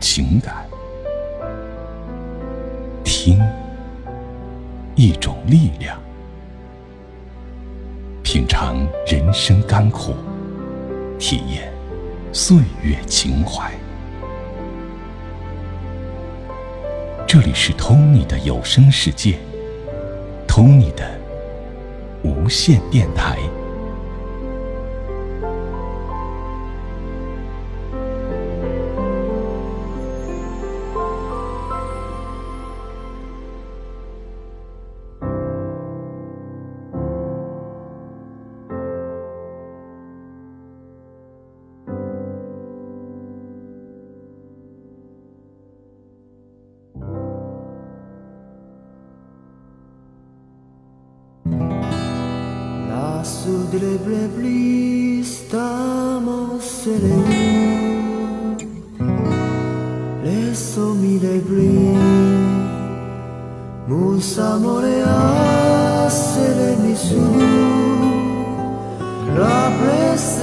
情感。听，一种力量。品尝人生甘苦，体验岁月情怀。这里是 Tony 的有声世界，Tony 的无线电台。passo delle blebli stiamo sereni le somiglia bli musamo le assere misure la presa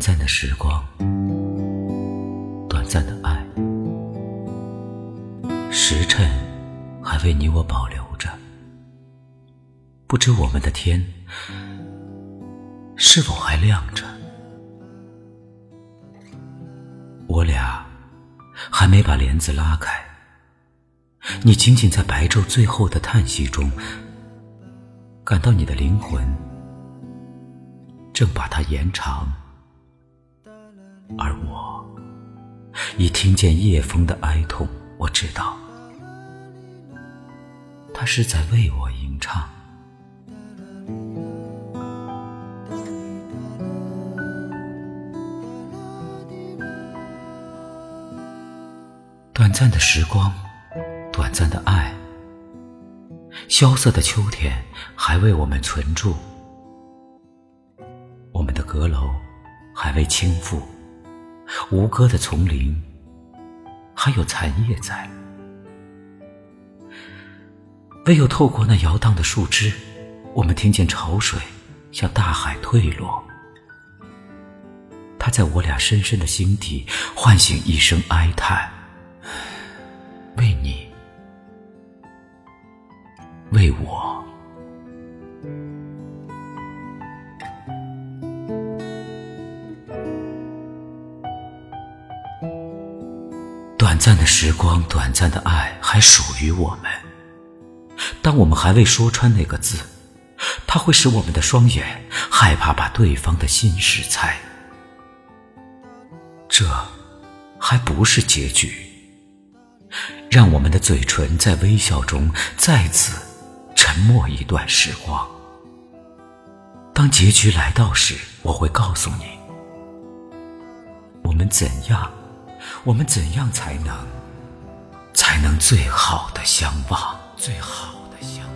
短暂的时光，短暂的爱，时辰还为你我保留着。不知我们的天是否还亮着？我俩还没把帘子拉开，你仅仅在白昼最后的叹息中，感到你的灵魂正把它延长。而我一听见夜风的哀痛，我知道，他是在为我吟唱。短暂的时光，短暂的爱，萧瑟的秋天还为我们存住，我们的阁楼还未倾覆。无歌的丛林，还有残叶在。唯有透过那摇荡的树枝，我们听见潮水向大海退落。它在我俩深深的心底唤醒一声哀叹：为你，为我。短暂的时光，短暂的爱，还属于我们。当我们还未说穿那个字，它会使我们的双眼害怕把对方的心事猜。这还不是结局。让我们的嘴唇在微笑中再次沉默一段时光。当结局来到时，我会告诉你，我们怎样。我们怎样才能，才能最好的相望？最好的相。